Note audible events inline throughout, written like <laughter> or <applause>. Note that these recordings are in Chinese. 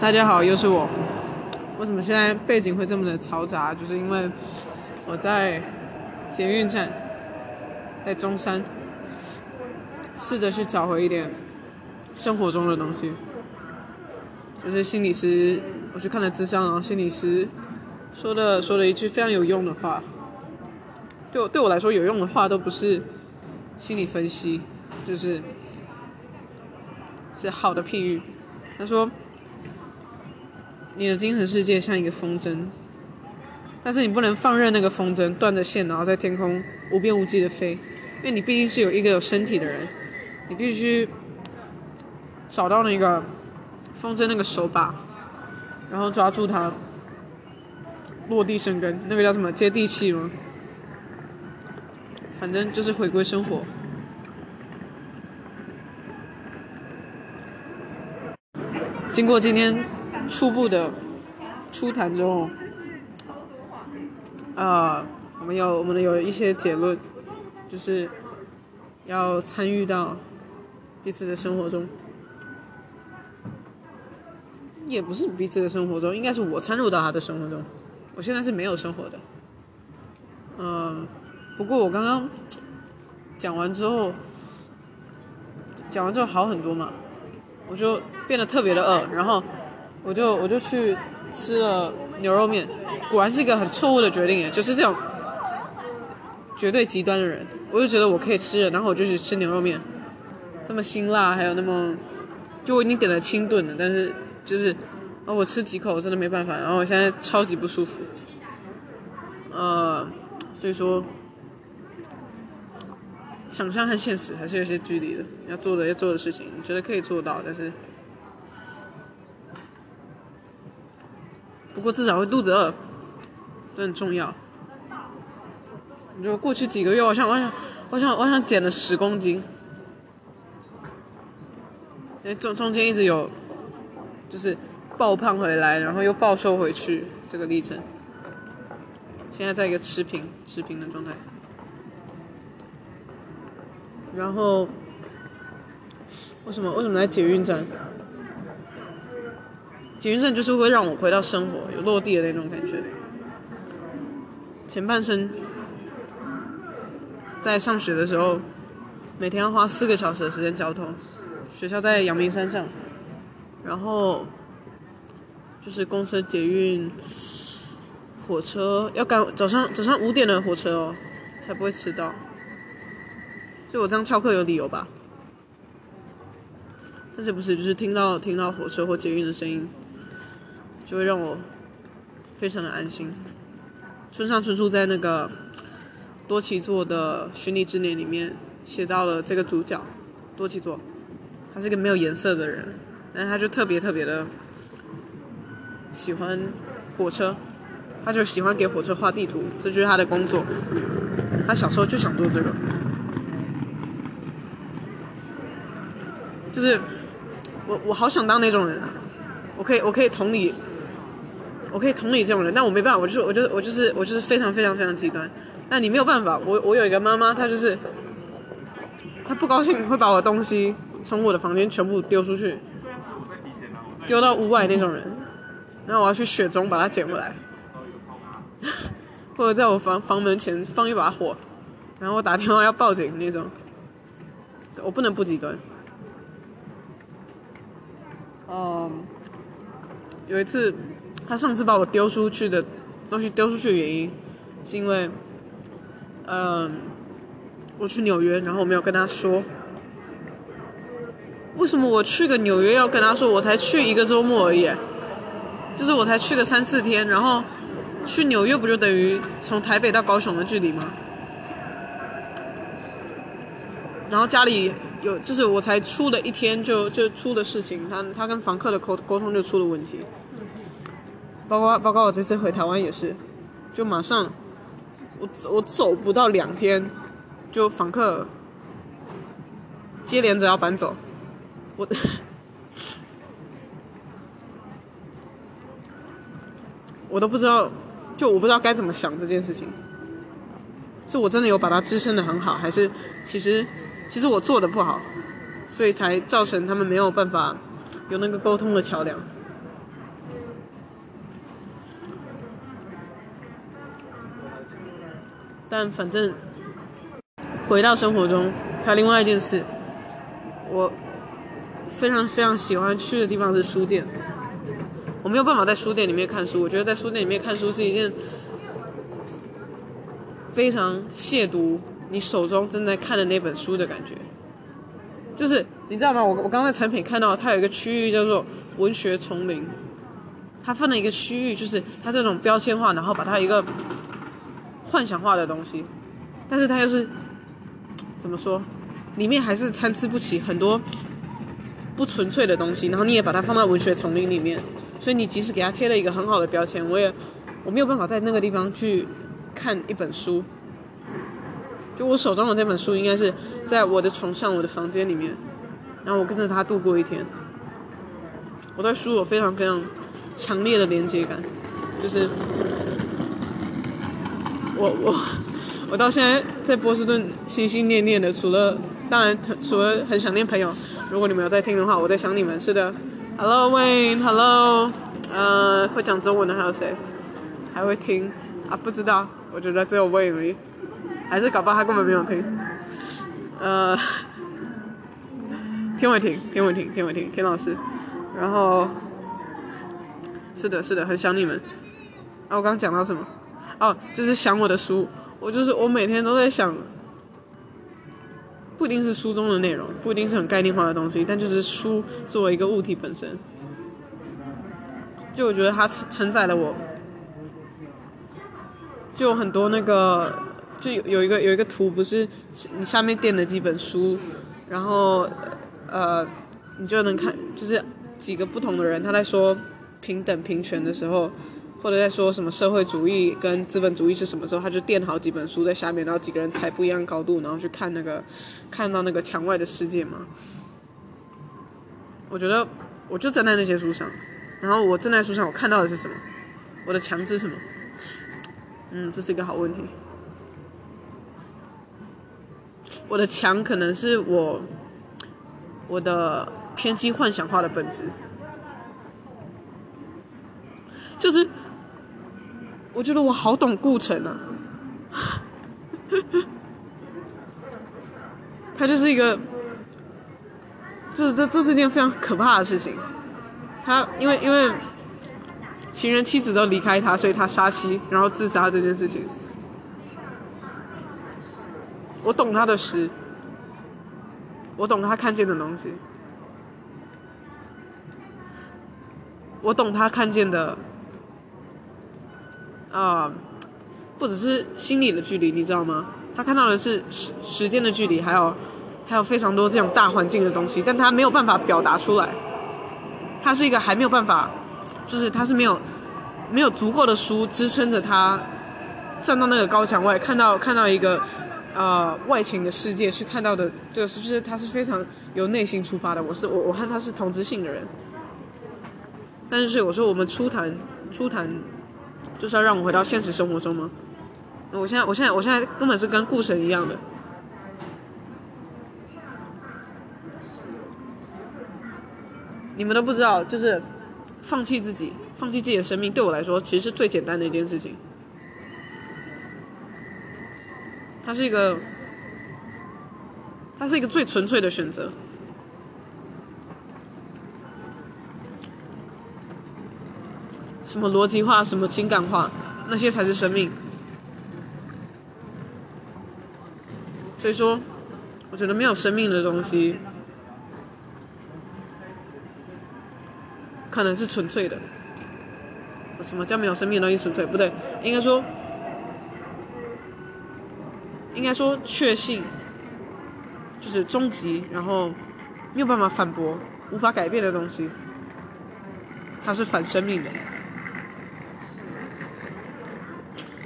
大家好，又是我。为什么现在背景会这么的嘈杂？就是因为我在捷运站，在中山，试着去找回一点生活中的东西。就是心理师，我去看了咨商，然后心理师说的说了一句非常有用的话。对我对我来说，有用的话都不是心理分析，就是是好的譬喻。他说。你的精神世界像一个风筝，但是你不能放任那个风筝断着线，然后在天空无边无际的飞，因为你毕竟是有一个有身体的人，你必须找到那个风筝那个手把，然后抓住它，落地生根，那个叫什么接地气吗？反正就是回归生活。经过今天。初步的初谈之后，呃，我们有我们有一些结论，就是要参与到彼此的生活中，也不是彼此的生活中，应该是我参入到他的生活中。我现在是没有生活的，嗯、不过我刚刚讲完之后，讲完之后好很多嘛，我就变得特别的饿，然后。我就我就去吃了牛肉面，果然是一个很错误的决定耶，就是这种绝对极端的人，我就觉得我可以吃了，然后我就去吃牛肉面，这么辛辣，还有那么，就我已经点了清炖的，但是就是，哦，我吃几口我真的没办法，然后我现在超级不舒服，呃，所以说，想象和现实还是有些距离的，要做的要做的事情，你觉得可以做到，但是。不过至少会肚子饿，这很重要。你说过去几个月，我想，我想，我想，我想减了十公斤。所以中中间一直有，就是爆胖回来，然后又暴瘦回去这个历程。现在在一个持平、持平的状态。然后，为什么？为什么在捷运站？捷运站就是会让我回到生活，有落地的那种感觉。前半生在上学的时候，每天要花四个小时的时间交通，学校在阳明山上，然后就是公车、捷运、火车要赶早上早上五点的火车哦，才不会迟到。就我这样翘课有理由吧？但是不是就是听到听到火车或捷运的声音。就会让我非常的安心。村上春树在那个多崎作的《寻礼之年》里面写到了这个主角多崎作，他是个没有颜色的人，但是他就特别特别的喜欢火车，他就喜欢给火车画地图，这就是他的工作。他小时候就想做这个，就是我我好想当那种人啊，我可以我可以同理。我可以同理这种人，但我没办法，我就是，我就是，我就是，我就是非常非常非常极端。那你没有办法，我我有一个妈妈，她就是，她不高兴会把我东西从我的房间全部丢出去，丢到屋外那种人。然后我要去雪中把它捡回来，或者在我房房门前放一把火，然后我打电话要报警那种。我不能不极端。嗯，有一次。他上次把我丢出去的东西丢出去的原因，是因为，嗯，我去纽约，然后我没有跟他说。为什么我去个纽约要跟他说？我才去一个周末而已，就是我才去个三四天，然后去纽约不就等于从台北到高雄的距离吗？然后家里有，就是我才出了一天就就出的事情，他他跟房客的沟沟通就出了问题。包括包括我这次回台湾也是，就马上我我走不到两天，就访客接连着要搬走，我 <laughs> 我都不知道，就我不知道该怎么想这件事情，是我真的有把它支撑的很好，还是其实其实我做的不好，所以才造成他们没有办法有那个沟通的桥梁。但反正回到生活中，还有另外一件事，我非常非常喜欢去的地方是书店。我没有办法在书店里面看书，我觉得在书店里面看书是一件非常亵渎你手中正在看的那本书的感觉。就是你知道吗？我我刚刚在产品看到它有一个区域叫做文学丛林，它分了一个区域，就是它这种标签化，然后把它一个幻想化的东西，但是它又是怎么说？里面还是参差不齐，很多不纯粹的东西，然后你也把它放到文学丛林里面。所以你即使给它贴了一个很好的标签，我也我没有办法在那个地方去看一本书。就我手中的这本书，应该是在我的床上、我的房间里面，然后我跟着它度过一天。我对书有非常非常强烈的连接感，就是我我我到现在在波士顿心心念念的，除了当然除了很想念朋友，如果你们有在听的话，我在想你们，是的。Hello Wayne，Hello，呃，会讲中文的还有谁？还会听啊？不知道，我觉得只有 Wayne，还是搞不好他根本没有听。呃，天伟霆，天伟霆，天伟霆，天老师。然后，是的，是的，很想你们。啊，我刚刚讲到什么？哦，就是想我的书。我就是我每天都在想。不一定是书中的内容，不一定是很概念化的东西，但就是书作为一个物体本身，就我觉得它承载了我，就有很多那个，就有有一个有一个图，不是你下面垫了几本书，然后呃，你就能看，就是几个不同的人他在说平等平权的时候。或者在说什么社会主义跟资本主义是什么时候，他就垫好几本书在下面，然后几个人踩不一样高度，然后去看那个，看到那个墙外的世界嘛。我觉得我就站在那些书上，然后我站在书上，我看到的是什么？我的墙是什么？嗯，这是一个好问题。我的墙可能是我我的偏激幻想化的本质，就是。我觉得我好懂顾城啊，<laughs> 他就是一个，就是这这是件非常可怕的事情。他因为因为情人妻子都离开他，所以他杀妻然后自杀这件事情。我懂他的诗，我懂他看见的东西，我懂他看见的。啊、不只是心理的距离，你知道吗？他看到的是时时间的距离，还有还有非常多这种大环境的东西，但他没有办法表达出来。他是一个还没有办法，就是他是没有没有足够的书支撑着他站到那个高墙外，看到看到一个呃外情的世界去看到的，就是就是他是非常由内心出发的。我是我我看他是同质性的人，但是我说我们初谈初谈。就是要让我回到现实生活中吗？我现在，我现在，我现在根本是跟顾城一样的。你们都不知道，就是放弃自己，放弃自己的生命，对我来说其实是最简单的一件事情。它是一个，它是一个最纯粹的选择。什么逻辑化，什么情感化，那些才是生命。所以说，我觉得没有生命的东西，可能是纯粹的。什么叫没有生命的东西纯粹？不对，应该说，应该说确信，就是终极，然后没有办法反驳、无法改变的东西，它是反生命的。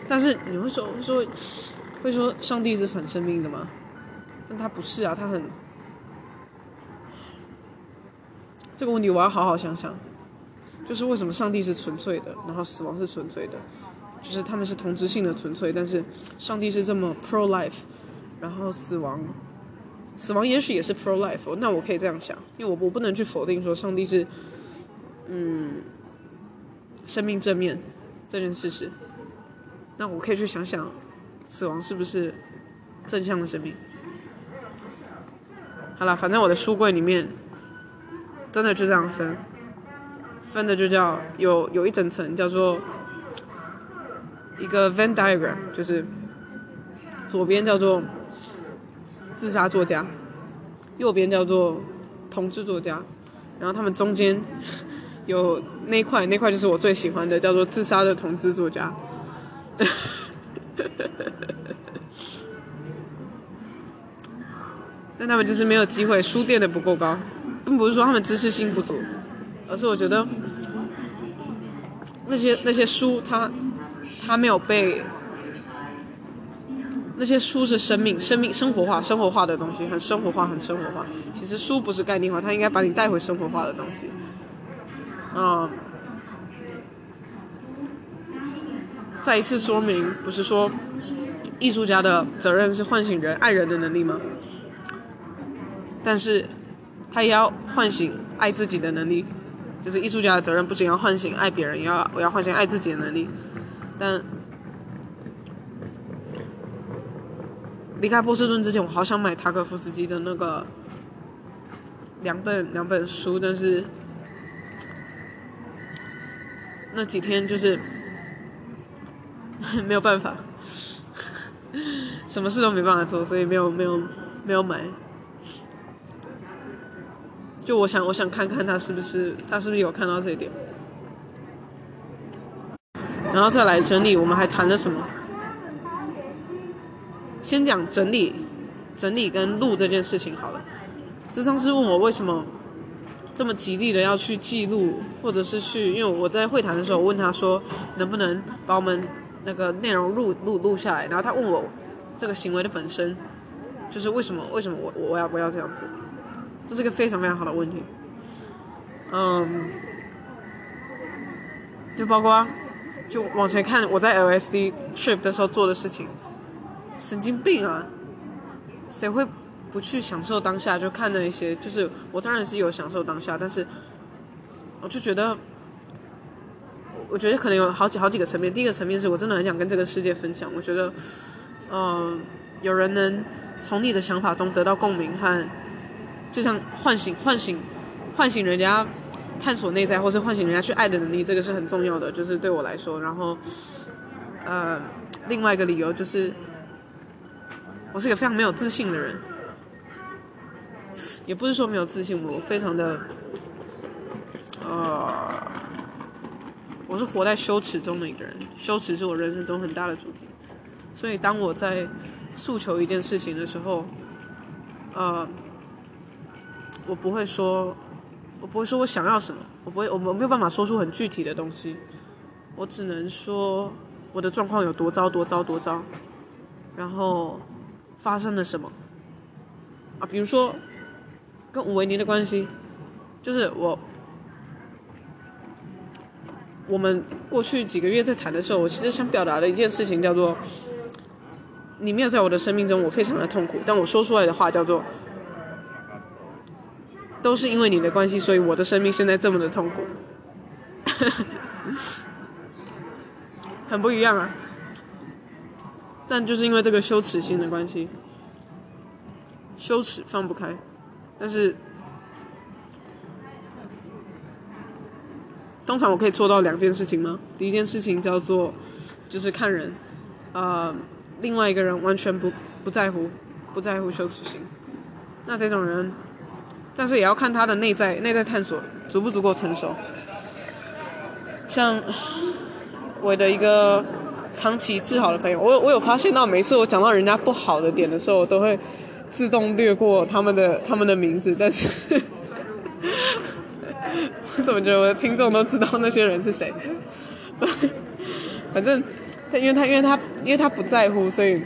但是你会说会说会说上帝是反生命的吗？但他不是啊，他很这个问题我要好好想想。就是为什么上帝是纯粹的，然后死亡是纯粹的，就是他们是同质性的纯粹，但是上帝是这么 pro life，然后死亡死亡也许也是 pro life，那我可以这样想，因为我我不能去否定说上帝是嗯生命正面这件事实。那我可以去想想，死亡是不是正向的生命？好了，反正我的书柜里面真的就这样分，分的就叫有有一整层叫做一个 Venn diagram，就是左边叫做自杀作家，右边叫做同志作家，然后他们中间有那块，那块就是我最喜欢的，叫做自杀的同志作家。<laughs> 但他们就是没有机会，书垫的不够高，并不是说他们知识性不足，而是我觉得那些那些书，它它没有被那些书是生命、生命生活化、生活化的东西，很生活化、很生活化。其实书不是概念化，它应该把你带回生活化的东西。嗯，再一次说明，不是说艺术家的责任是唤醒人爱人的能力吗？但是，他也要唤醒爱自己的能力，就是艺术家的责任，不仅要唤醒爱别人，也要我要唤醒爱自己的能力。但离开波士顿之前，我好想买塔可夫斯基的那个两本两本书，但是那几天就是 <laughs> 没有办法，什么事都没办法做，所以没有没有没有买。就我想，我想看看他是不是，他是不是有看到这一点，然后再来整理。我们还谈了什么？先讲整理，整理跟录这件事情好了。智商师问我为什么这么极力的要去记录，或者是去，因为我在会谈的时候，问他说能不能把我们那个内容录录录下来，然后他问我这个行为的本身，就是为什么为什么我我要不要这样子？这是个非常非常好的问题，嗯，就包括就往前看我在 LSD trip 的时候做的事情，神经病啊！谁会不去享受当下？就看那一些，就是我当然是有享受当下，但是我就觉得，我觉得可能有好几好几个层面。第一个层面是我真的很想跟这个世界分享，我觉得，嗯，有人能从你的想法中得到共鸣和。就像唤醒、唤醒、唤醒人家探索内在，或是唤醒人家去爱的能力，这个是很重要的。就是对我来说，然后，呃，另外一个理由就是，我是一个非常没有自信的人，也不是说没有自信，我非常的，呃，我是活在羞耻中的一个人，羞耻是我人生中很大的主题。所以当我在诉求一件事情的时候，呃。我不会说，我不会说我想要什么，我不会，我没有办法说出很具体的东西，我只能说我的状况有多糟多糟多糟，然后发生了什么啊？比如说跟吴维尼的关系，就是我我们过去几个月在谈的时候，我其实想表达的一件事情叫做，你没有在我的生命中，我非常的痛苦，但我说出来的话叫做。都是因为你的关系，所以我的生命现在这么的痛苦，<laughs> 很不一样啊。但就是因为这个羞耻心的关系，羞耻放不开。但是通常我可以做到两件事情吗？第一件事情叫做就是看人，呃，另外一个人完全不不在乎，不在乎羞耻心，那这种人。但是也要看他的内在内在探索足不足够成熟。像我的一个长期治好的朋友，我我有发现到，每次我讲到人家不好的点的时候，我都会自动略过他们的他们的名字。但是我 <laughs> 怎么觉得我的听众都知道那些人是谁？<laughs> 反正他因为他因为他因为他不在乎，所以。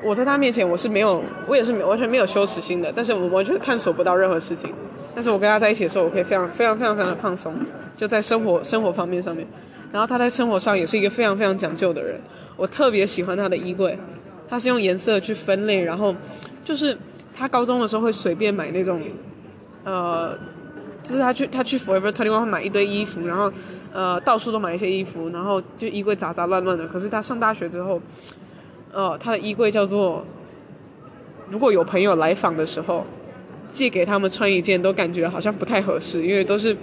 我在他面前，我是没有，我也是完全没有羞耻心的。但是我完全探索不到任何事情。但是我跟他在一起的时候，我可以非常、非常、非常、非常的放松，就在生活、生活方面上面。然后他在生活上也是一个非常、非常讲究的人。我特别喜欢他的衣柜，他是用颜色去分类，然后就是他高中的时候会随便买那种，呃，就是他去他去 Forever 21会买一堆衣服，然后呃到处都买一些衣服，然后就衣柜杂杂乱乱的。可是他上大学之后。呃，他的衣柜叫做，如果有朋友来访的时候，借给他们穿一件，都感觉好像不太合适，因为都是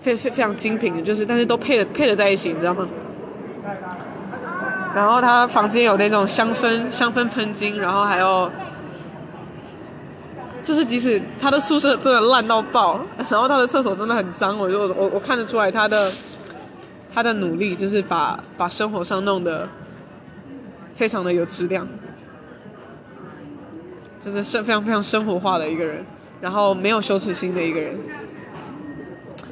非非非常精品的，就是但是都配的配的在一起，你知道吗？然后他房间有那种香氛香氛喷巾，然后还有，就是即使他的宿舍真的烂到爆，<laughs> 然后他的厕所真的很脏，我就我我看得出来他的他的努力，就是把把生活上弄得。非常的有质量，就是生非常非常生活化的一个人，然后没有羞耻心的一个人。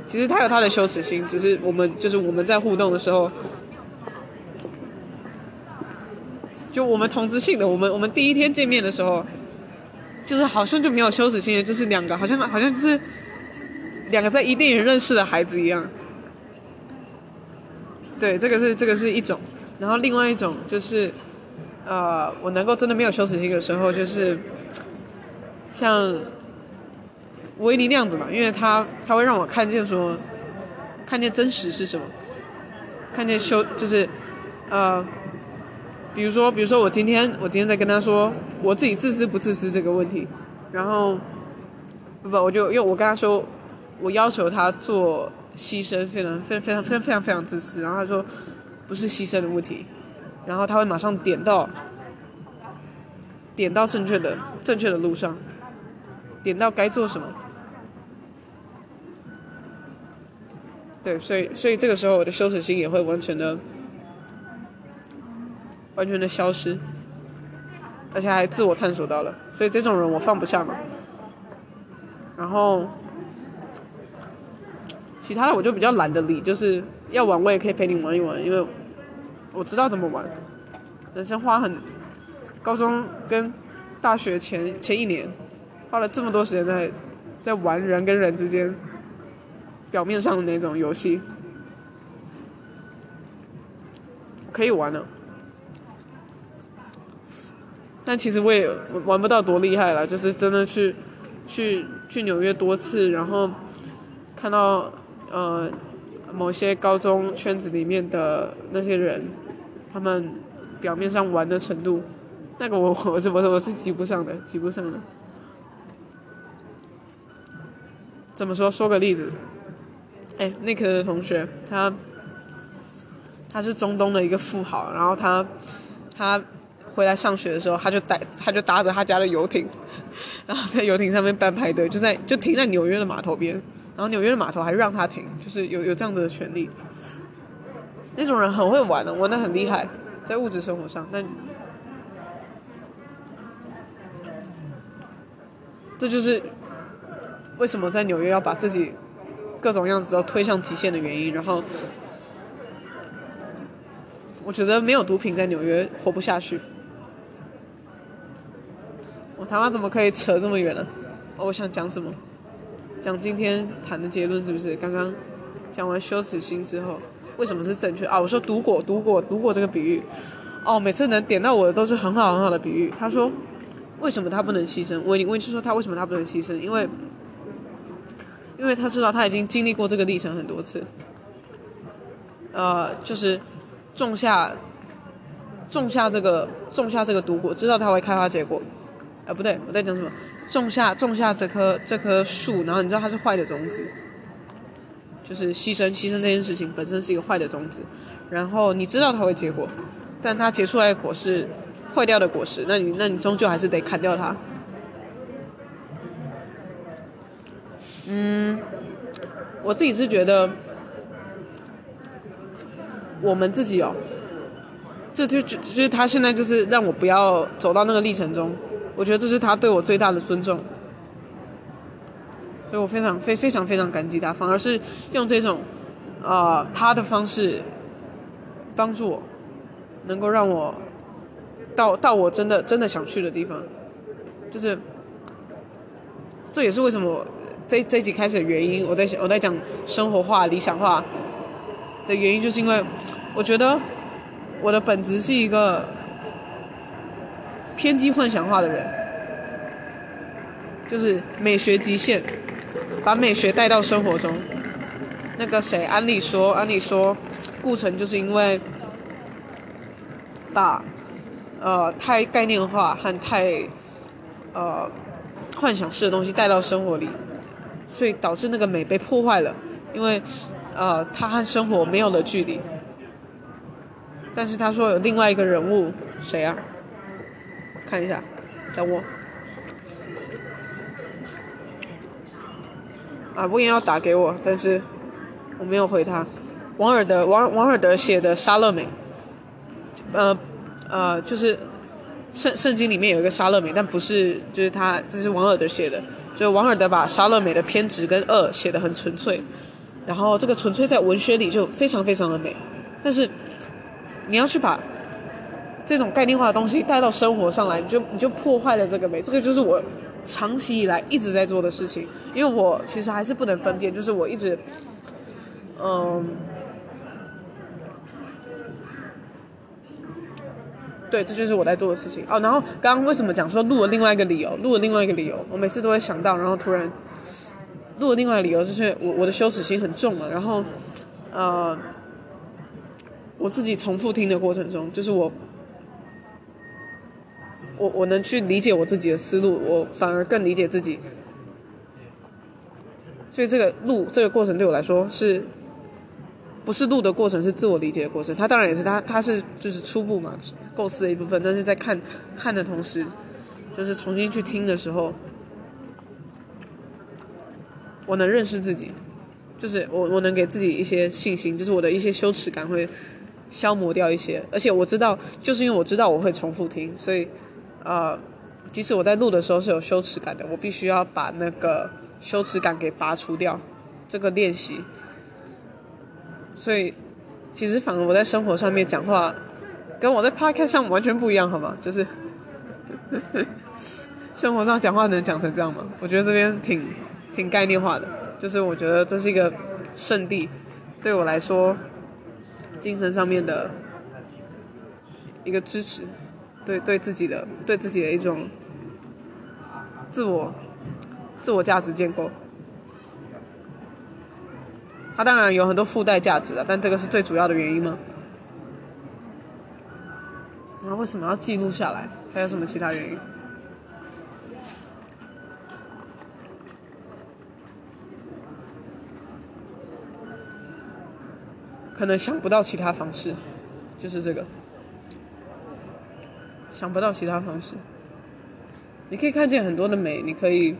其实他有他的羞耻心，只是我们就是我们在互动的时候，就我们同质性的，我们我们第一天见面的时候，就是好像就没有羞耻心的，就是两个好像好像就是两个在伊甸园认识的孩子一样。对，这个是这个是一种，然后另外一种就是。呃，我能够真的没有羞耻心的时候，就是像维尼那样子嘛，因为他他会让我看见说，看见真实是什么，看见羞就是呃，比如说比如说我今天我今天在跟他说我自己自私不自私这个问题，然后不我就因为我跟他说我要求他做牺牲，非常非常非常非常非常非常自私，然后他说不是牺牲的问题。然后他会马上点到，点到正确的正确的路上，点到该做什么。对，所以所以这个时候我的羞耻心也会完全的完全的消失，而且还自我探索到了，所以这种人我放不下嘛。然后其他的我就比较懒得理，就是要玩我也可以陪你玩一玩，因为。我知道怎么玩，人生花很，高中跟大学前前一年，花了这么多时间在在玩人跟人之间表面上的那种游戏，可以玩了，但其实我也玩不到多厉害了，就是真的去去去纽约多次，然后看到呃。某些高中圈子里面的那些人，他们表面上玩的程度，那个我我是我是我是及不上的，及不上的。怎么说？说个例子。哎，那个同学，他他是中东的一个富豪，然后他他回来上学的时候，他就带他就搭着他家的游艇，<laughs> 然后在游艇上面办派对，就在就停在纽约的码头边。然后纽约的码头还让他停，就是有有这样子的权利。那种人很会玩的，玩的很厉害，在物质生活上。但这就是为什么在纽约要把自己各种样子都推向极限的原因。然后我觉得没有毒品在纽约活不下去。我他妈怎么可以扯这么远呢？我想讲什么？讲今天谈的结论是不是？刚刚讲完羞耻心之后，为什么是正确啊？我说毒果，毒果，毒果这个比喻，哦，每次能点到我的都是很好很好的比喻。他说，为什么他不能牺牲？我我就说他为什么他不能牺牲？因为，因为他知道他已经经历过这个历程很多次，呃，就是种下种下这个种下这个毒果，知道它会开花结果。啊，不对，我在讲什么？种下种下这棵这棵树，然后你知道它是坏的种子，就是牺牲牺牲这件事情本身是一个坏的种子，然后你知道它会结果，但它结出来的果是坏掉的果实，那你那你终究还是得砍掉它。嗯，我自己是觉得，我们自己哦，这就就就是他现在就是让我不要走到那个历程中。我觉得这是他对我最大的尊重，所以我非常非非常非常感激他。反而是用这种，呃，他的方式帮助我，能够让我到到我真的真的想去的地方，就是这也是为什么这这一集开始的原因。我在我在讲生活化、理想化的原因，就是因为我觉得我的本质是一个。偏激幻想化的人，就是美学极限，把美学带到生活中。那个谁，安利说，安利说，顾城就是因为把呃太概念化和太呃幻想式的东西带到生活里，所以导致那个美被破坏了，因为呃他和生活没有了距离。但是他说有另外一个人物，谁啊？看一下，等我。啊，不应要打给我，但是我没有回他。王尔德，王王尔德写的《莎乐美》，呃呃，就是圣圣经里面有一个莎乐美，但不是，就是他，这是王尔德写的。就王尔德把莎乐美的偏执跟恶写得很纯粹，然后这个纯粹在文学里就非常非常的美，但是。你要去把这种概念化的东西带到生活上来，你就你就破坏了这个美。这个就是我长期以来一直在做的事情，因为我其实还是不能分辨，就是我一直，嗯，对，这就是我在做的事情。哦，然后刚刚为什么讲说录了另外一个理由？录了另外一个理由，我每次都会想到，然后突然录了另外一个理由，就是我我的羞耻心很重嘛，然后，呃。我自己重复听的过程中，就是我，我我能去理解我自己的思路，我反而更理解自己。所以这个录这个过程对我来说是，不是录的过程，是自我理解的过程。它当然也是它它是就是初步嘛，构思的一部分。但是在看看的同时，就是重新去听的时候，我能认识自己，就是我我能给自己一些信心，就是我的一些羞耻感会。消磨掉一些，而且我知道，就是因为我知道我会重复听，所以，呃，即使我在录的时候是有羞耻感的，我必须要把那个羞耻感给拔除掉。这个练习，所以其实反而我在生活上面讲话，跟我在 podcast 上完全不一样，好吗？就是 <laughs> 生活上讲话能讲成这样吗？我觉得这边挺挺概念化的，就是我觉得这是一个圣地，对我来说。精神上面的一个支持，对对自己的对自己的一种自我自我价值建构，它当然有很多附带价值啊，但这个是最主要的原因吗？那为什么要记录下来？还有什么其他原因？可能想不到其他方式，就是这个，想不到其他方式。你可以看见很多的美，你可以，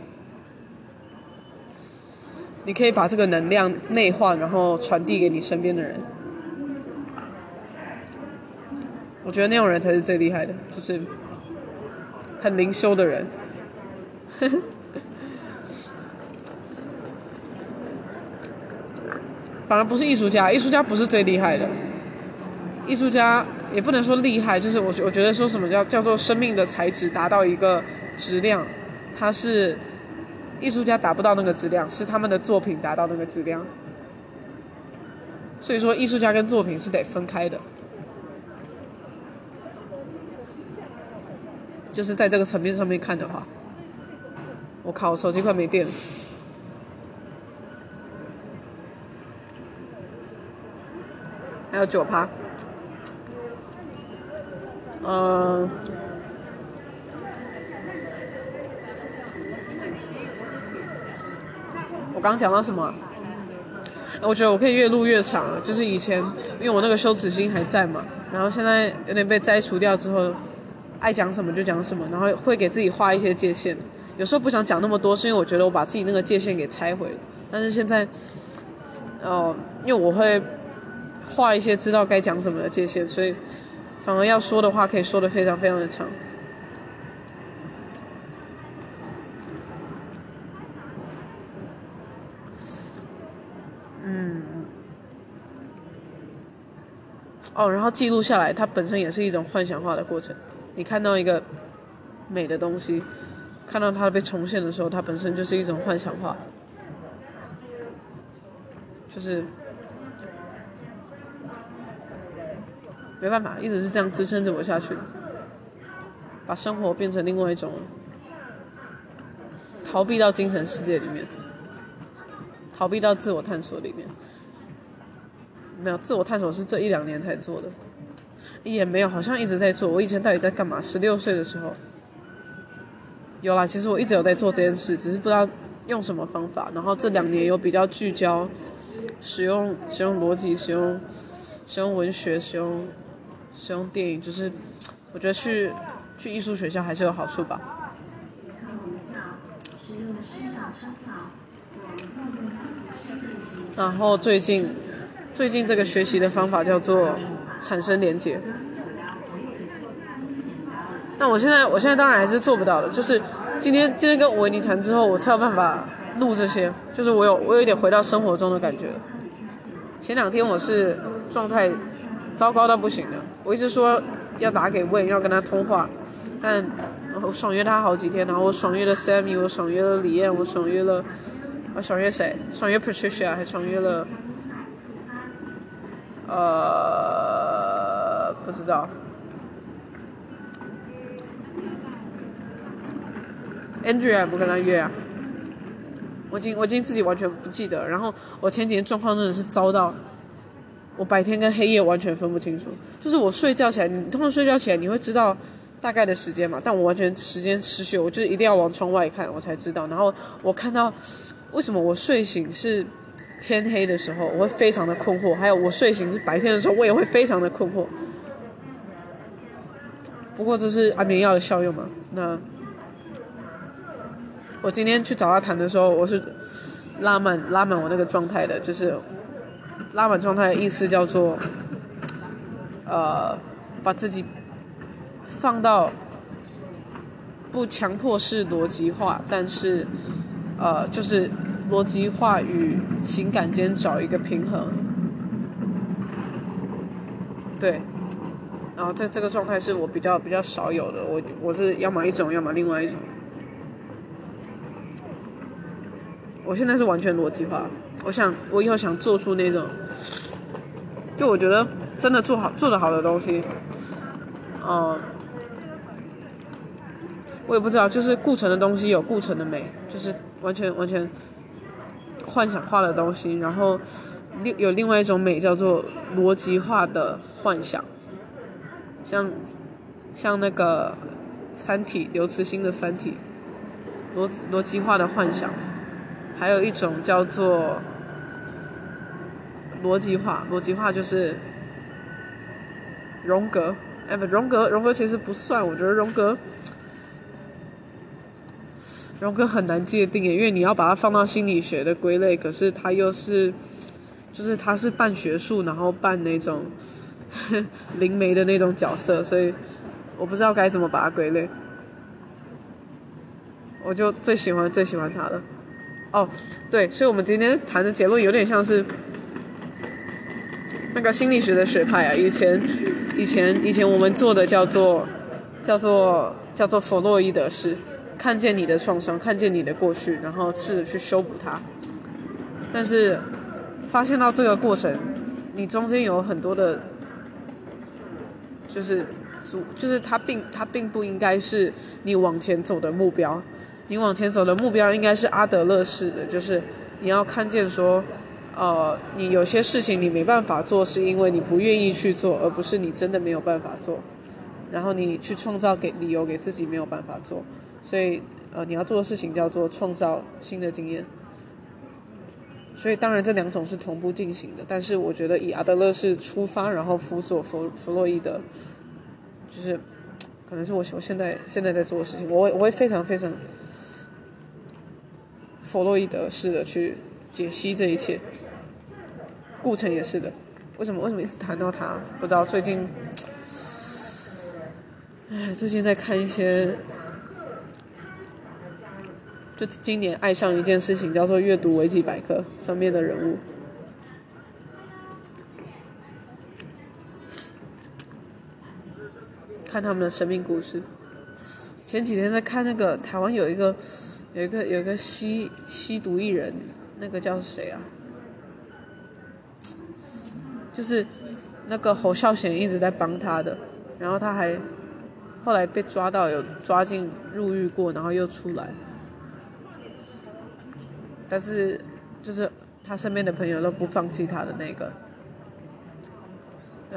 你可以把这个能量内化，然后传递给你身边的人。我觉得那种人才是最厉害的，就是很灵修的人。<laughs> 反而不是艺术家，艺术家不是最厉害的。艺术家也不能说厉害，就是我我觉得说什么叫叫做生命的材质达到一个质量，它是艺术家达不到那个质量，是他们的作品达到那个质量。所以说，艺术家跟作品是得分开的。就是在这个层面上面看的话，我靠，我手机快没电了。还有九趴，嗯，我刚刚讲到什么？我觉得我可以越录越长，就是以前因为我那个羞耻心还在嘛，然后现在有点被摘除掉之后，爱讲什么就讲什么，然后会给自己画一些界限。有时候不想讲那么多，是因为我觉得我把自己那个界限给拆毁了。但是现在，哦，因为我会。画一些知道该讲什么的界限，所以反而要说的话可以说的非常非常的长。嗯，哦，然后记录下来，它本身也是一种幻想化的过程。你看到一个美的东西，看到它被重现的时候，它本身就是一种幻想化，就是。没办法，一直是这样支撑着我下去，把生活变成另外一种逃避到精神世界里面，逃避到自我探索里面。没有，自我探索是这一两年才做的，也没有，好像一直在做。我以前到底在干嘛？十六岁的时候，有啦。其实我一直有在做这件事，只是不知道用什么方法。然后这两年有比较聚焦，使用使用逻辑，使用使用文学，使用使用电影，就是我觉得去去艺术学校还是有好处吧。然后最近最近这个学习的方法叫做产生连结。那我现在我现在当然还是做不到的，就是今天今天跟维尼谈之后，我才有办法录这些，就是我有我有一点回到生活中的感觉。前两天我是状态糟糕到不行的，我一直说要打给问，要跟他通话，但我爽约他好几天，然后我爽约了 Sammy，我爽约了李燕，我爽约了。我爽约谁？爽约 Patricia，还爽约了，呃，不知道。Andrea 不跟他约啊？我今我今自己完全不记得。然后我前几天状况真的是糟到，我白天跟黑夜完全分不清楚。就是我睡觉起来，你通常睡觉起来你会知道大概的时间嘛？但我完全时间失去，我就一定要往窗外看，我才知道。然后我看到。为什么我睡醒是天黑的时候，我会非常的困惑？还有我睡醒是白天的时候，我也会非常的困惑。不过这是安眠药的效用嘛？那我今天去找他谈的时候，我是拉满拉满我那个状态的，就是拉满状态的意思叫做，呃，把自己放到不强迫式逻辑化，但是。呃，就是逻辑化与情感间找一个平衡，对，然后这这个状态是我比较比较少有的，我我是要么一种，要么另外一种。我现在是完全逻辑化，我想我以后想做出那种，就我觉得真的做好做得好的东西，呃，我也不知道，就是顾城的东西有顾城的美，就是。完全完全幻想化的东西，然后另有另外一种美叫做逻辑化的幻想，像像那个《三体》刘慈欣的《三体》，逻逻辑化的幻想，还有一种叫做逻辑化，逻辑化就是荣格，哎不，荣格荣格其实不算，我觉得荣格。荣格很难界定，因为你要把它放到心理学的归类，可是它又是，就是它是半学术，然后半那种 <laughs> 灵媒的那种角色，所以我不知道该怎么把它归类。我就最喜欢最喜欢他了。哦，对，所以我们今天谈的结论有点像是那个心理学的学派啊，以前以前以前我们做的叫做叫做叫做弗洛伊德式。看见你的创伤，看见你的过去，然后试着去修补它。但是发现到这个过程，你中间有很多的，就是主，就是它并它并不应该是你往前走的目标。你往前走的目标应该是阿德勒式的，就是你要看见说，呃，你有些事情你没办法做，是因为你不愿意去做，而不是你真的没有办法做。然后你去创造给理由给自己没有办法做。所以，呃，你要做的事情叫做创造新的经验。所以，当然这两种是同步进行的。但是，我觉得以阿德勒式出发，然后辅佐弗弗洛伊德，就是可能是我我现在现在在做的事情。我会我会非常非常弗洛伊德式的去解析这一切。顾城也是的。为什么为什么一直谈到他？不知道最近，哎，最近在看一些。就今年爱上一件事情，叫做阅读维基百科上面的人物，看他们的生命故事。前几天在看那个台湾有一个有一个有一个吸吸毒艺人，那个叫谁啊？就是那个侯孝贤一直在帮他的，然后他还后来被抓到，有抓进入狱过，然后又出来。但是，就是他身边的朋友都不放弃他的那个，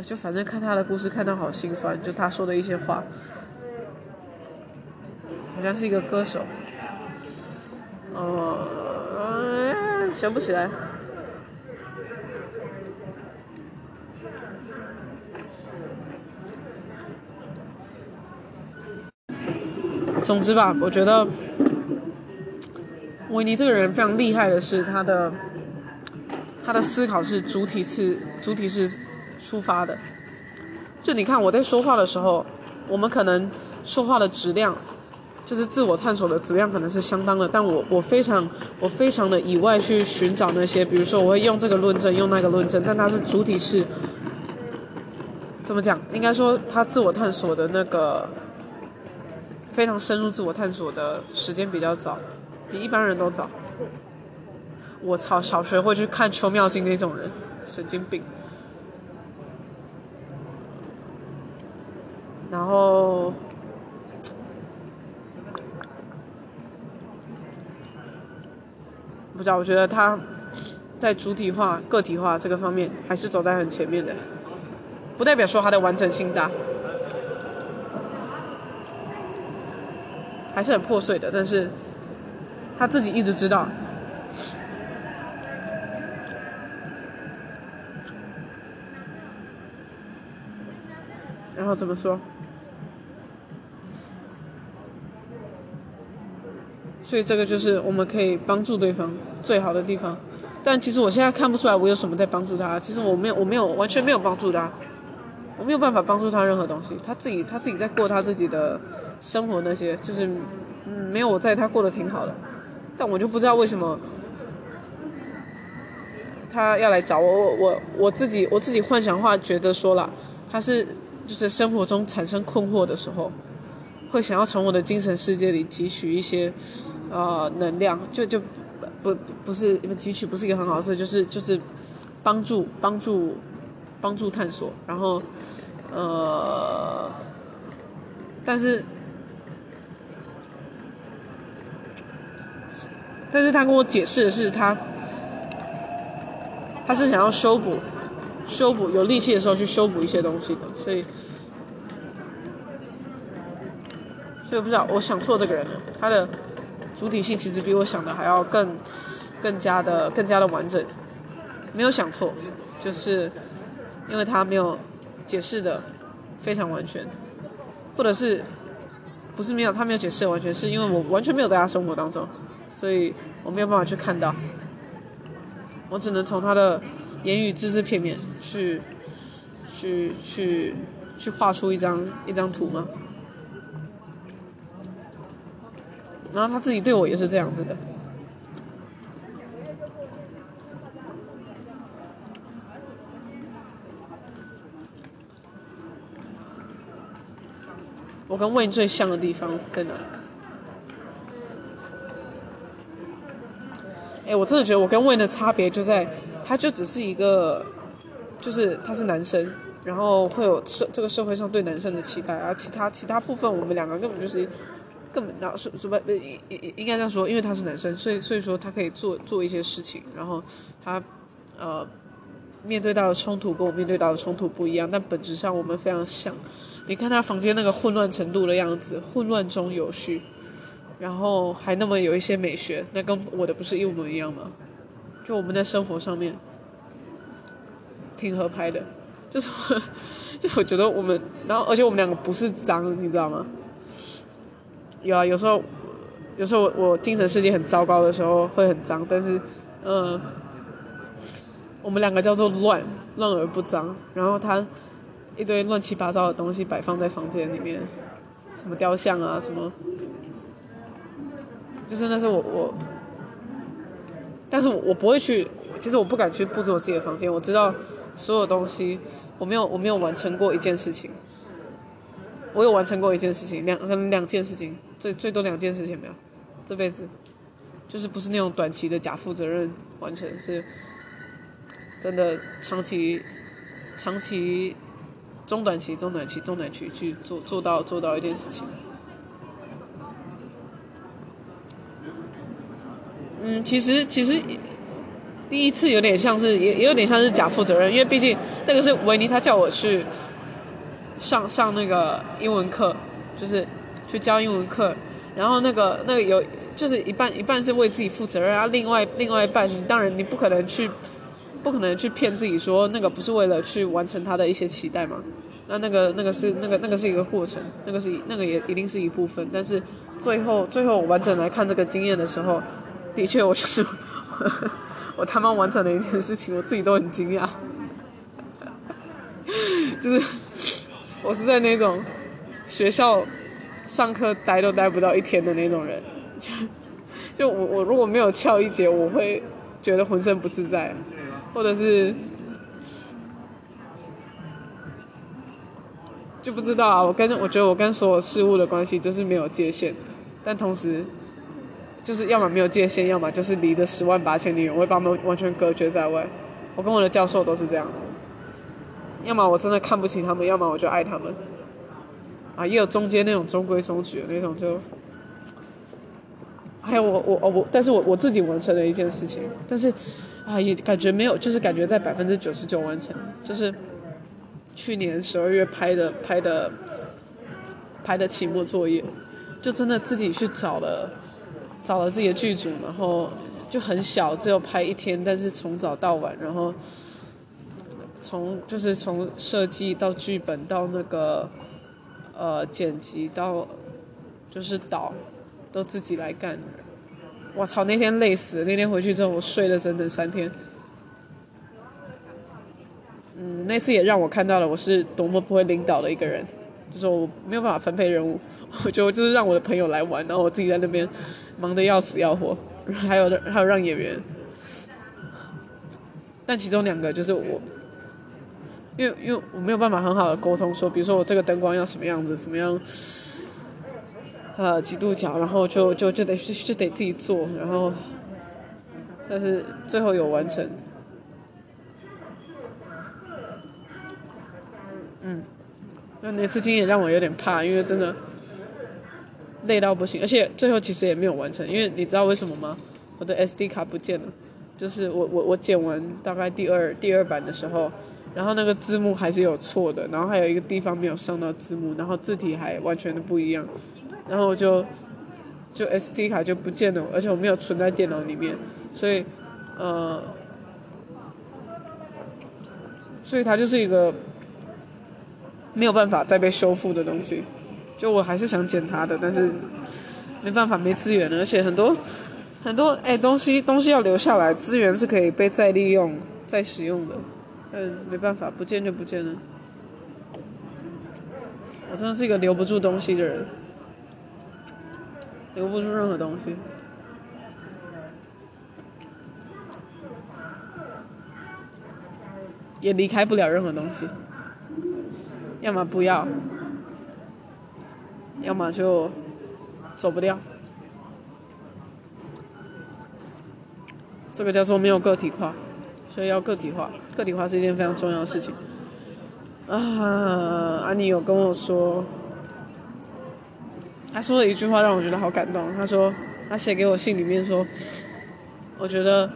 就反正看他的故事看到好心酸，就他说的一些话，好像是一个歌手，呃，想不起来。总之吧，我觉得维尼这个人非常厉害的是他的他的思考是主体是主体是出发的。就你看我在说话的时候，我们可能说话的质量就是自我探索的质量可能是相当的，但我我非常我非常的以外去寻找那些，比如说我会用这个论证，用那个论证，但他是主体是怎么讲？应该说他自我探索的那个。非常深入自我探索的时间比较早，比一般人都早。我操，小学会去看邱妙津那种人，神经病。然后，不知道，我觉得他在主体化、个体化这个方面还是走在很前面的，不代表说他的完整性大。还是很破碎的，但是他自己一直知道。然后怎么说？所以这个就是我们可以帮助对方最好的地方。但其实我现在看不出来我有什么在帮助他。其实我没有，我没有，完全没有帮助他。我没有办法帮助他任何东西，他自己他自己在过他自己的生活，那些就是嗯，没有我在，他过得挺好的，但我就不知道为什么他要来找我，我我我自己我自己幻想话觉得说了，他是就是生活中产生困惑的时候，会想要从我的精神世界里汲取一些呃能量，就就不不是汲取不是一个很好的词，就是就是帮助帮助。帮助探索，然后，呃，但是，但是他跟我解释的是他，他是想要修补，修补有力气的时候去修补一些东西的，所以，所以我不知道我想错这个人了，他的主体性其实比我想的还要更，更加的更加的完整，没有想错，就是。因为他没有解释的非常完全，或者是不是没有他没有解释完全，是因为我完全没有在他生活当中，所以我没有办法去看到，我只能从他的言语只字片面去去去去画出一张一张图嘛，然后他自己对我也是这样子的。我跟问最像的地方在哪？哎，我真的觉得我跟问的差别就在，他就只是一个，就是他是男生，然后会有社这个社会上对男生的期待，而其他其他部分我们两个根本就是根本那是是不应应应该这样说，因为他是男生，所以所以说他可以做做一些事情，然后他呃面对到的冲突跟我面对到的冲突不一样，但本质上我们非常像。你看他房间那个混乱程度的样子，混乱中有序，然后还那么有一些美学，那跟我的不是一模一样吗？就我们在生活上面挺合拍的，就是，<laughs> 就我觉得我们，然后而且我们两个不是脏，你知道吗？有啊，有时候，有时候我我精神世界很糟糕的时候会很脏，但是，嗯，我们两个叫做乱，乱而不脏，然后他。一堆乱七八糟的东西摆放在房间里面，什么雕像啊，什么，就是那是我我，但是我不会去，其实我不敢去布置我自己的房间。我知道所有东西，我没有我没有完成过一件事情，我有完成过一件事情，两可能两件事情，最最多两件事情没有，这辈子，就是不是那种短期的假负责任完成，是真的长期长期。中短期、中短期、中短期去做做到做到一件事情。嗯，其实其实第一次有点像是，也也有点像是假负责任，因为毕竟那个是维尼他叫我去上上那个英文课，就是去教英文课，然后那个那个有就是一半一半是为自己负责任，然后另外另外一半，当然你不可能去不可能去骗自己说那个不是为了去完成他的一些期待嘛，那那个那个是那个那个是一个过程，那个是那个也一定是一部分，但是最后最后我完整来看这个经验的时候，的确我就是。<laughs> 我他妈完成了一件事情，我自己都很惊讶。<laughs> 就是我是在那种学校上课待都待不到一天的那种人，<laughs> 就我我如果没有翘一节，我会觉得浑身不自在，或者是就不知道啊。我跟我觉得我跟所有事物的关系就是没有界限，但同时。就是要么没有界限，要么就是离得十万八千里远，我会把他们完全隔绝在外。我跟我的教授都是这样子，要么我真的看不起他们，要么我就爱他们。啊，也有中间那种中规中矩的那种，就还有我我我，但是我我自己完成了一件事情，但是啊也感觉没有，就是感觉在百分之九十九完成，就是去年十二月拍的拍的拍的期末作业，就真的自己去找了。找了自己的剧组，然后就很小，只有拍一天，但是从早到晚，然后从就是从设计到剧本到那个呃剪辑到就是导都自己来干。我操，那天累死了！那天回去之后，我睡了整整三天。嗯，那次也让我看到了我是多么不会领导的一个人，就是我没有办法分配任务，<laughs> 我就就是让我的朋友来玩，然后我自己在那边。忙得要死要活，还有还有让演员，但其中两个就是我，因为因为我没有办法很好的沟通说，比如说我这个灯光要什么样子，什么样，呃几度角，然后就就就得就就得自己做，然后，但是最后有完成，嗯，那那次经验让我有点怕，因为真的。累到不行，而且最后其实也没有完成，因为你知道为什么吗？我的 SD 卡不见了，就是我我我剪完大概第二第二版的时候，然后那个字幕还是有错的，然后还有一个地方没有上到字幕，然后字体还完全的不一样，然后我就就 SD 卡就不见了，而且我没有存在电脑里面，所以呃，所以它就是一个没有办法再被修复的东西。就我还是想捡它的，但是没办法，没资源了，而且很多很多哎东西东西要留下来，资源是可以被再利用、再使用的，但没办法，不见就不见了。我真的是一个留不住东西的人，留不住任何东西，也离开不了任何东西，要么不要。要么就走不掉，这个叫做没有个体化，所以要个体化。个体化是一件非常重要的事情。啊，安妮有跟我说，他说了一句话让我觉得好感动。他说，他写给我信里面说，我觉得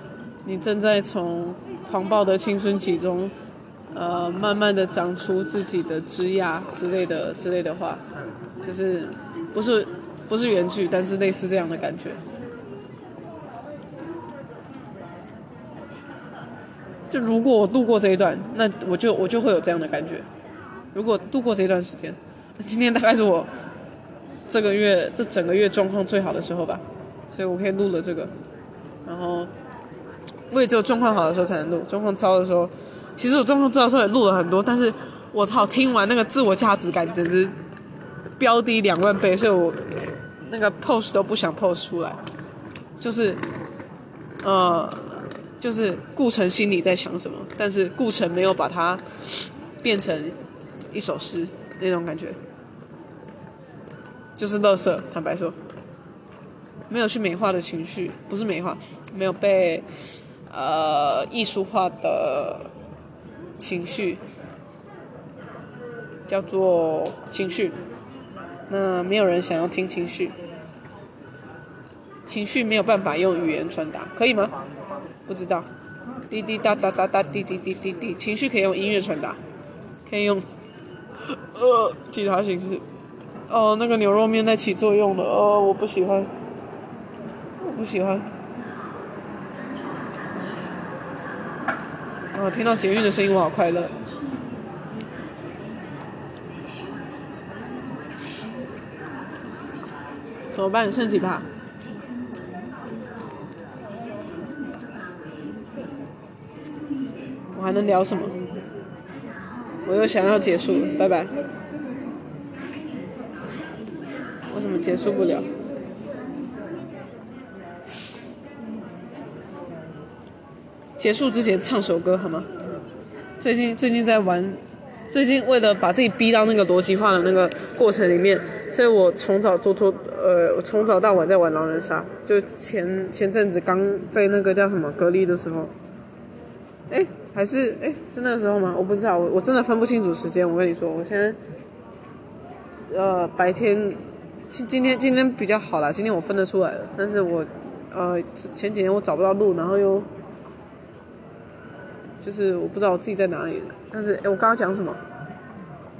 你正在从狂暴的青春期中，呃，慢慢的长出自己的枝桠之类的之类的话。就是不是不是原句，但是类似这样的感觉。就如果我度过这一段，那我就我就会有这样的感觉。如果度过这段时间，今天大概是我这个月这整个月状况最好的时候吧，所以我可以录了这个。然后我也只有状况好的时候才能录，状况糟的时候，其实我状况糟的时候也录了很多，但是我操，听完那个自我价值感简直。飙低两万倍，所以我那个 post 都不想 post 出来，就是，呃，就是顾城心里在想什么，但是顾城没有把它变成一首诗那种感觉，就是乐色，坦白说，没有去美化的情绪，不是美化，没有被呃艺术化的情绪，叫做情绪。那没有人想要听情绪，情绪没有办法用语言传达，可以吗？不知道，滴滴答答答答滴滴滴滴滴，情绪可以用音乐传达，可以用 <laughs> 呃其他形式。哦，那个牛肉面在起作用了，哦，我不喜欢，我不喜欢。哦，听到捷运的声音，我好快乐。怎么办？剩几趴？我还能聊什么？我又想要结束了，拜拜。为什么结束不了？结束之前唱首歌好吗？最近最近在玩，最近为了把自己逼到那个逻辑化的那个过程里面，所以我从早做做呃，我从早到晚在玩狼人杀。就前前阵子刚在那个叫什么隔离的时候，哎，还是哎是那个时候吗？我不知道，我我真的分不清楚时间。我跟你说，我现在呃白天。是今天今天比较好啦，今天我分得出来了。但是我，呃，前几天我找不到路，然后又，就是我不知道我自己在哪里。但是，诶，我刚刚讲什么？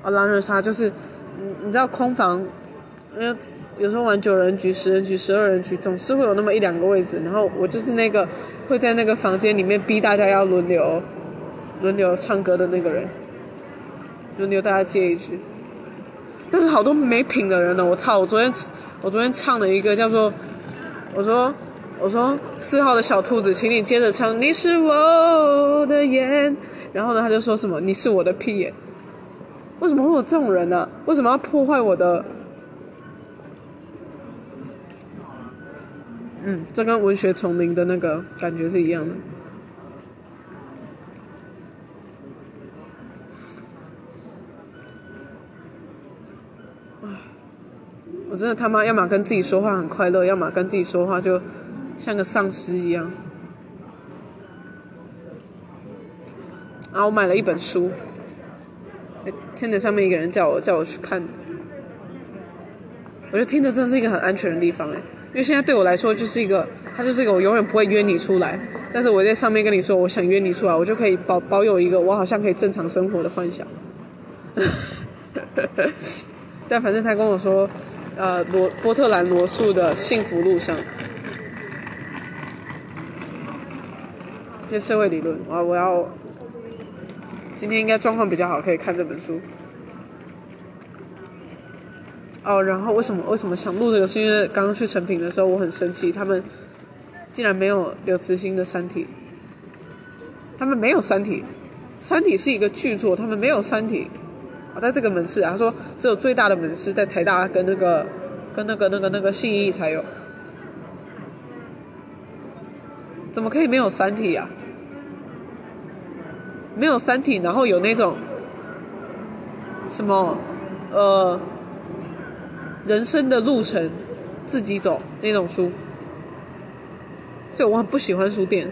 啊，狼人杀就是，你你知道空房，因为有时候玩九人局、十人局、十二人局，总是会有那么一两个位置。然后我就是那个会在那个房间里面逼大家要轮流，轮流唱歌的那个人，轮流大家接一句。但是好多没品的人呢！我操！我昨天我昨天唱了一个叫做，我说我说四号的小兔子，请你接着唱，你是我的眼。然后呢，他就说什么你是我的屁眼。为什么会有这种人呢？为什么要破坏我的？嗯，这跟文学丛林的那个感觉是一样的。我真的他妈，要么跟自己说话很快乐，要么跟自己说话就像个丧尸一样。然后我买了一本书，听着上面一个人叫我叫我去看，我觉得听着真的是一个很安全的地方哎，因为现在对我来说就是一个，它就是一个我永远不会约你出来，但是我在上面跟你说我想约你出来，我就可以保保有一个我好像可以正常生活的幻想。<laughs> 但反正他跟我说。呃，罗波特兰罗素的幸福路上，一些社会理论。我我要今天应该状况比较好，可以看这本书。哦，然后为什么为什么想录这个？是因为刚刚去成品的时候，我很生气，他们竟然没有刘慈欣的《三体》，他们没有《三体》，《三体》是一个巨作，他们没有《三体》。在这个门市啊，他说只有最大的门市在台大跟那个跟那个那个那个信义才有，怎么可以没有三体啊？没有三体，然后有那种什么呃人生的路程自己走那种书，所以我很不喜欢书店，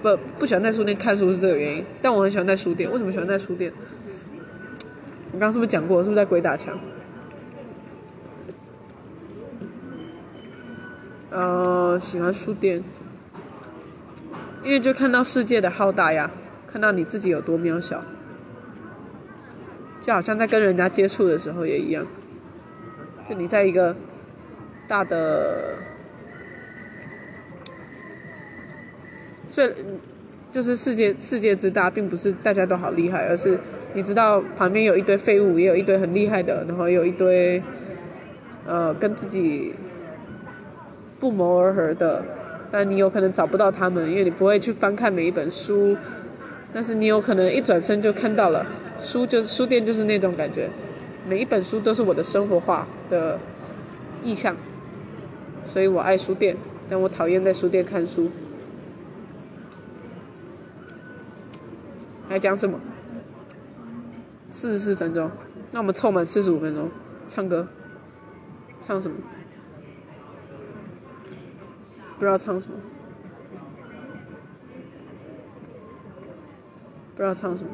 不不喜欢在书店看书是这个原因，但我很喜欢在书店。为什么喜欢在书店？我刚是不是讲过？是不是在鬼打墙？呃，喜欢书店，因为就看到世界的浩大呀，看到你自己有多渺小，就好像在跟人家接触的时候也一样，就你在一个大的，所以就是世界世界之大，并不是大家都好厉害，而是。你知道旁边有一堆废物，也有一堆很厉害的，然后有一堆，呃，跟自己不谋而合的，但你有可能找不到他们，因为你不会去翻看每一本书，但是你有可能一转身就看到了书，就书店就是那种感觉，每一本书都是我的生活化的意象，所以我爱书店，但我讨厌在书店看书。还讲什么？四十四分钟，那我们凑满四十五分钟，唱歌，唱什么？不知道唱什么，不知道唱什么，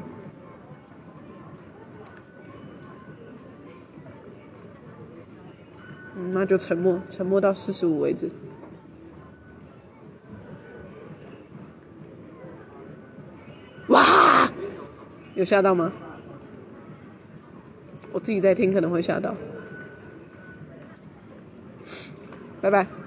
嗯，那就沉默，沉默到四十五为止。哇有吓到吗？我自己在听可能会吓到。拜拜。